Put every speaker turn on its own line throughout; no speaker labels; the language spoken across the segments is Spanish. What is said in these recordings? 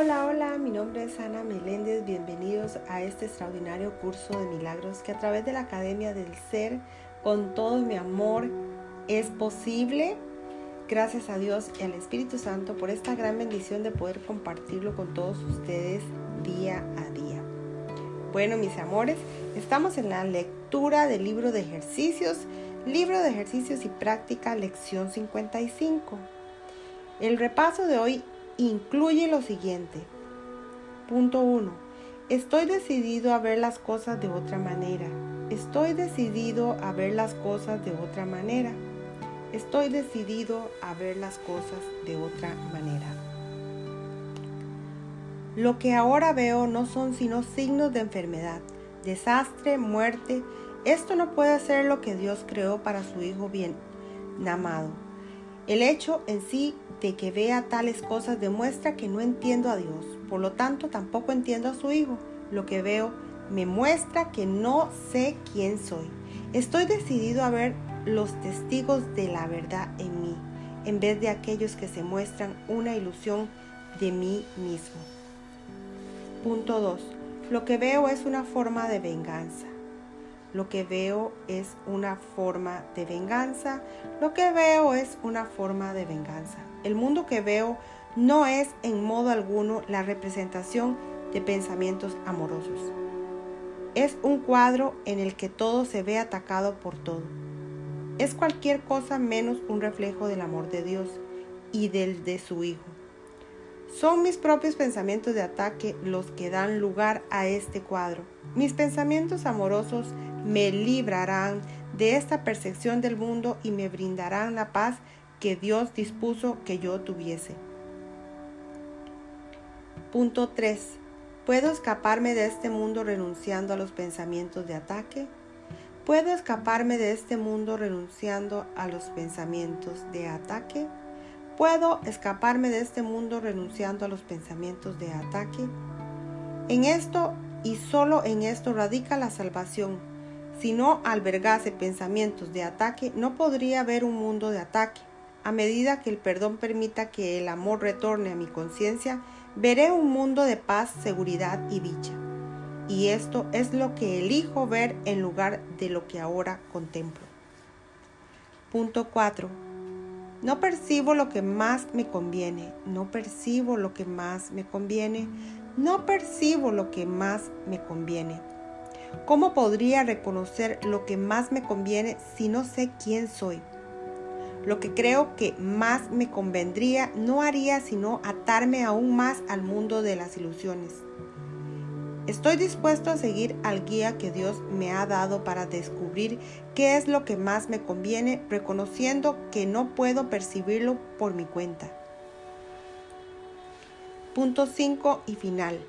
Hola, hola, mi nombre es Ana Meléndez. Bienvenidos a este extraordinario curso de milagros que a través de la Academia del Ser, con todo mi amor, es posible. Gracias a Dios y al Espíritu Santo por esta gran bendición de poder compartirlo con todos ustedes día a día. Bueno, mis amores, estamos en la lectura del libro de ejercicios, libro de ejercicios y práctica, lección 55. El repaso de hoy incluye lo siguiente. Punto 1. Estoy decidido a ver las cosas de otra manera. Estoy decidido a ver las cosas de otra manera. Estoy decidido a ver las cosas de otra manera. Lo que ahora veo no son sino signos de enfermedad, desastre, muerte. Esto no puede ser lo que Dios creó para su Hijo bien amado. El hecho en sí de que vea tales cosas demuestra que no entiendo a Dios, por lo tanto tampoco entiendo a su Hijo. Lo que veo me muestra que no sé quién soy. Estoy decidido a ver los testigos de la verdad en mí, en vez de aquellos que se muestran una ilusión de mí mismo. Punto 2. Lo que veo es una forma de venganza. Lo que veo es una forma de venganza. Lo que veo es una forma de venganza. El mundo que veo no es en modo alguno la representación de pensamientos amorosos. Es un cuadro en el que todo se ve atacado por todo. Es cualquier cosa menos un reflejo del amor de Dios y del de su Hijo. Son mis propios pensamientos de ataque los que dan lugar a este cuadro. Mis pensamientos amorosos me librarán de esta percepción del mundo y me brindarán la paz que Dios dispuso que yo tuviese. Punto 3. ¿Puedo escaparme de este mundo renunciando a los pensamientos de ataque? ¿Puedo escaparme de este mundo renunciando a los pensamientos de ataque? ¿Puedo escaparme de este mundo renunciando a los pensamientos de ataque? En esto y solo en esto radica la salvación. Si no albergase pensamientos de ataque, no podría haber un mundo de ataque. A medida que el perdón permita que el amor retorne a mi conciencia, veré un mundo de paz, seguridad y dicha. Y esto es lo que elijo ver en lugar de lo que ahora contemplo. Punto 4. No percibo lo que más me conviene, no percibo lo que más me conviene, no percibo lo que más me conviene. ¿Cómo podría reconocer lo que más me conviene si no sé quién soy? Lo que creo que más me convendría no haría sino atarme aún más al mundo de las ilusiones. Estoy dispuesto a seguir al guía que Dios me ha dado para descubrir qué es lo que más me conviene, reconociendo que no puedo percibirlo por mi cuenta. Punto 5 y final.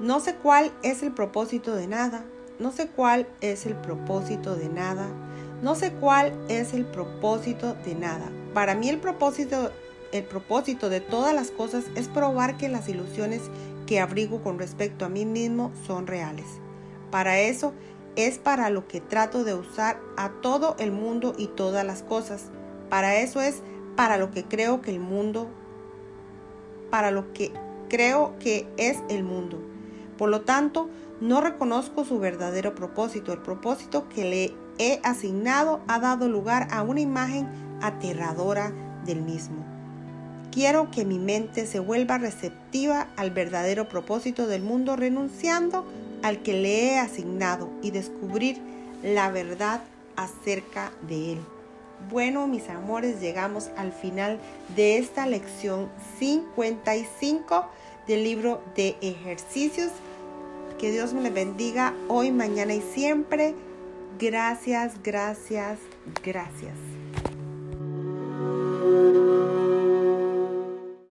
No sé cuál es el propósito de nada, no sé cuál es el propósito de nada, no sé cuál es el propósito de nada. Para mí el propósito, el propósito de todas las cosas es probar que las ilusiones que abrigo con respecto a mí mismo son reales. Para eso es para lo que trato de usar a todo el mundo y todas las cosas. Para eso es para lo que creo que el mundo, para lo que creo que es el mundo. Por lo tanto, no reconozco su verdadero propósito, el propósito que le he asignado ha dado lugar a una imagen aterradora del mismo. Quiero que mi mente se vuelva receptiva al verdadero propósito del mundo renunciando al que le he asignado y descubrir la verdad acerca de él. Bueno, mis amores, llegamos al final de esta lección 55 del libro de ejercicios. Que Dios me le bendiga hoy, mañana y siempre. Gracias, gracias, gracias.